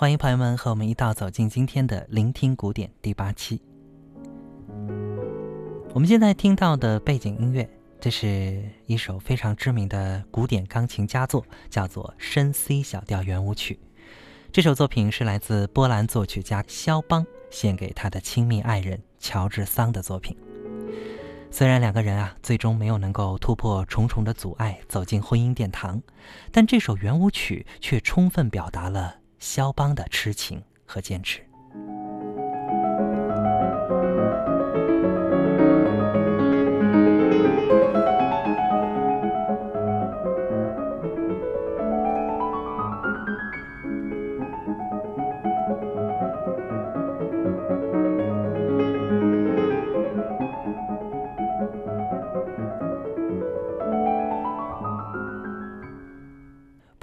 欢迎朋友们和我们一道走进今天的《聆听古典》第八期。我们现在听到的背景音乐，这是一首非常知名的古典钢琴佳作，叫做《深 C 小调圆舞曲》。这首作品是来自波兰作曲家肖邦献给他的亲密爱人乔治桑的作品。虽然两个人啊最终没有能够突破重重的阻碍走进婚姻殿堂，但这首圆舞曲却充分表达了。肖邦的痴情和坚持。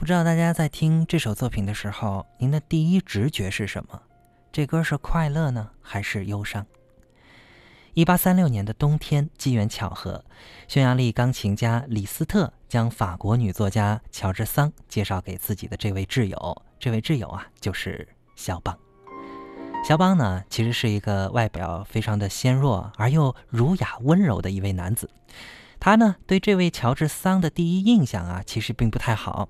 不知道大家在听这首作品的时候，您的第一直觉是什么？这歌是快乐呢，还是忧伤？一八三六年的冬天，机缘巧合，匈牙利钢琴家李斯特将法国女作家乔治桑介绍给自己的这位挚友。这位挚友啊，就是肖邦。肖邦呢，其实是一个外表非常的纤弱而又儒雅温柔的一位男子。他呢，对这位乔治桑的第一印象啊，其实并不太好。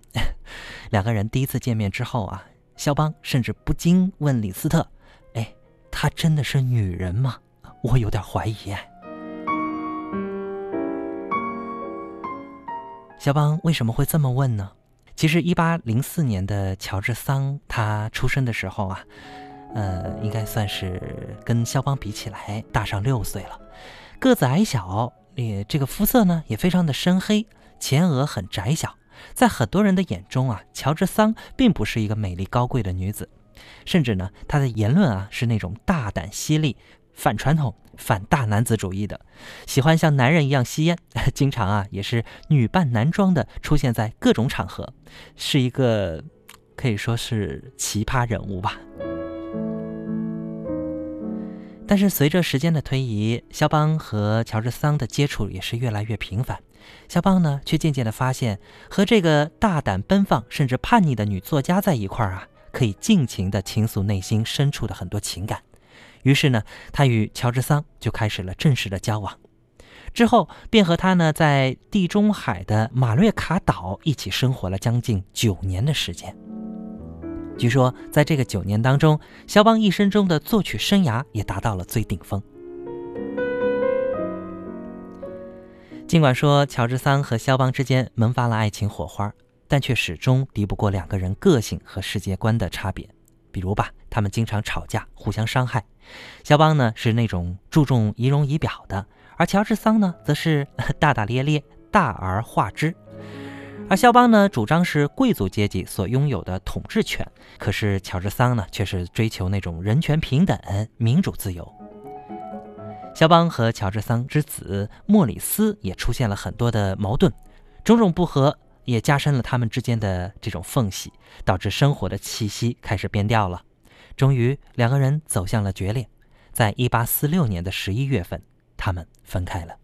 两个人第一次见面之后啊，肖邦甚至不禁问李斯特：“哎，她真的是女人吗？我有点怀疑。”肖邦为什么会这么问呢？其实，一八零四年的乔治桑他出生的时候啊，呃，应该算是跟肖邦比起来大上六岁了，个子矮小。也这个肤色呢也非常的深黑，前额很窄小，在很多人的眼中啊，乔治桑并不是一个美丽高贵的女子，甚至呢，她的言论啊是那种大胆犀利、反传统、反大男子主义的，喜欢像男人一样吸烟，经常啊也是女扮男装的出现在各种场合，是一个可以说是奇葩人物吧。但是随着时间的推移，肖邦和乔治桑的接触也是越来越频繁。肖邦呢，却渐渐地发现，和这个大胆奔放甚至叛逆的女作家在一块儿啊，可以尽情地倾诉内心深处的很多情感。于是呢，他与乔治桑就开始了正式的交往。之后，便和他呢，在地中海的马略卡岛一起生活了将近九年的时间。据说，在这个九年当中，肖邦一生中的作曲生涯也达到了最顶峰。尽管说乔治桑和肖邦之间萌发了爱情火花，但却始终敌不过两个人个性和世界观的差别。比如吧，他们经常吵架，互相伤害。肖邦呢是那种注重仪容仪表的，而乔治桑呢则是 大大咧咧、大而化之。而肖邦呢，主张是贵族阶级所拥有的统治权，可是乔治桑呢，却是追求那种人权平等、民主自由。肖邦和乔治桑之子莫里斯也出现了很多的矛盾，种种不和也加深了他们之间的这种缝隙，导致生活的气息开始变调了。终于，两个人走向了决裂，在一八四六年的十一月份，他们分开了。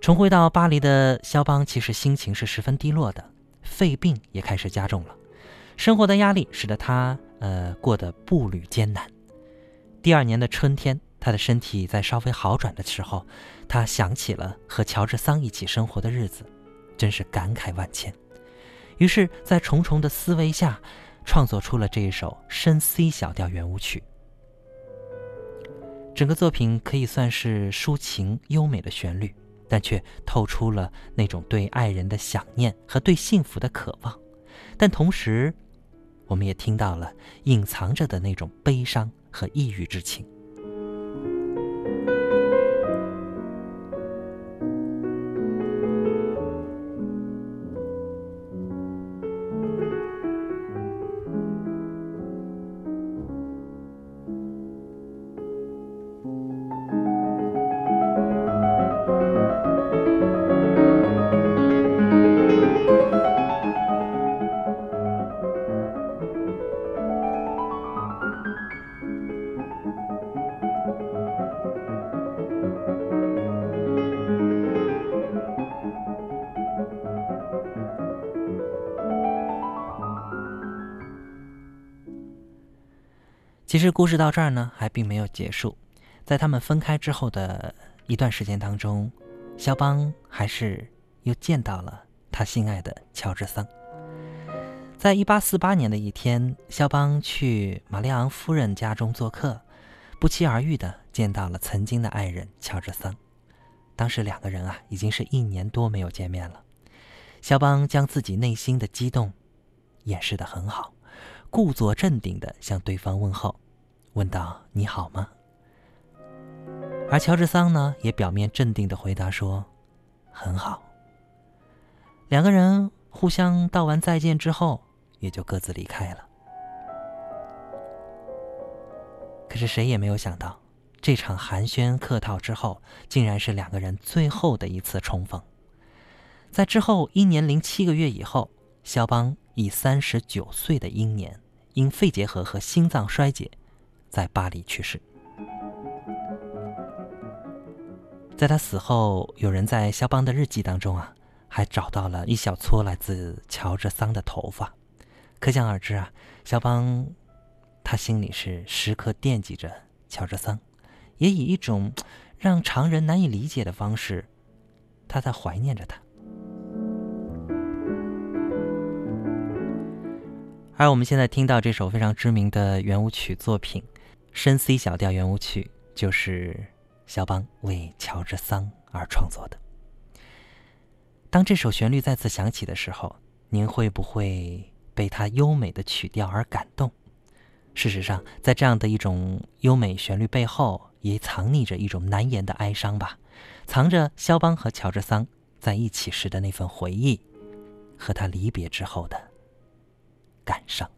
重回到巴黎的肖邦，其实心情是十分低落的，肺病也开始加重了，生活的压力使得他呃过得步履艰难。第二年的春天，他的身体在稍微好转的时候，他想起了和乔治桑一起生活的日子，真是感慨万千。于是，在重重的思维下，创作出了这一首深 C 小调圆舞曲。整个作品可以算是抒情优美的旋律。但却透出了那种对爱人的想念和对幸福的渴望，但同时，我们也听到了隐藏着的那种悲伤和抑郁之情。其实故事到这儿呢，还并没有结束。在他们分开之后的一段时间当中，肖邦还是又见到了他心爱的乔治桑。在一八四八年的一天，肖邦去玛丽昂夫人家中做客，不期而遇的见到了曾经的爱人乔治桑。当时两个人啊，已经是一年多没有见面了。肖邦将自己内心的激动掩饰得很好。故作镇定地向对方问候，问道：“你好吗？”而乔治桑呢，也表面镇定地回答说：“很好。”两个人互相道完再见之后，也就各自离开了。可是谁也没有想到，这场寒暄客套之后，竟然是两个人最后的一次重逢。在之后一年零七个月以后，肖邦。以三十九岁的英年，因肺结核和心脏衰竭，在巴黎去世。在他死后，有人在肖邦的日记当中啊，还找到了一小撮来自乔治桑的头发，可想而知啊，肖邦他心里是时刻惦记着乔治桑，也以一种让常人难以理解的方式，他在怀念着他。而我们现在听到这首非常知名的圆舞曲作品，深 C 小调圆舞曲，就是肖邦为乔治桑而创作的。当这首旋律再次响起的时候，您会不会被它优美的曲调而感动？事实上，在这样的一种优美旋律背后，也藏匿着一种难言的哀伤吧，藏着肖邦和乔治桑在一起时的那份回忆，和他离别之后的。感伤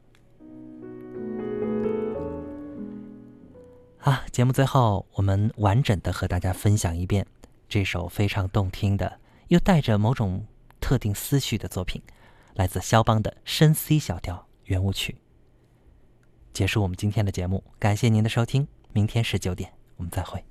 啊！节目最后，我们完整的和大家分享一遍这首非常动听的，又带着某种特定思绪的作品，来自肖邦的深 C 小调圆舞曲。结束我们今天的节目，感谢您的收听，明天十九点我们再会。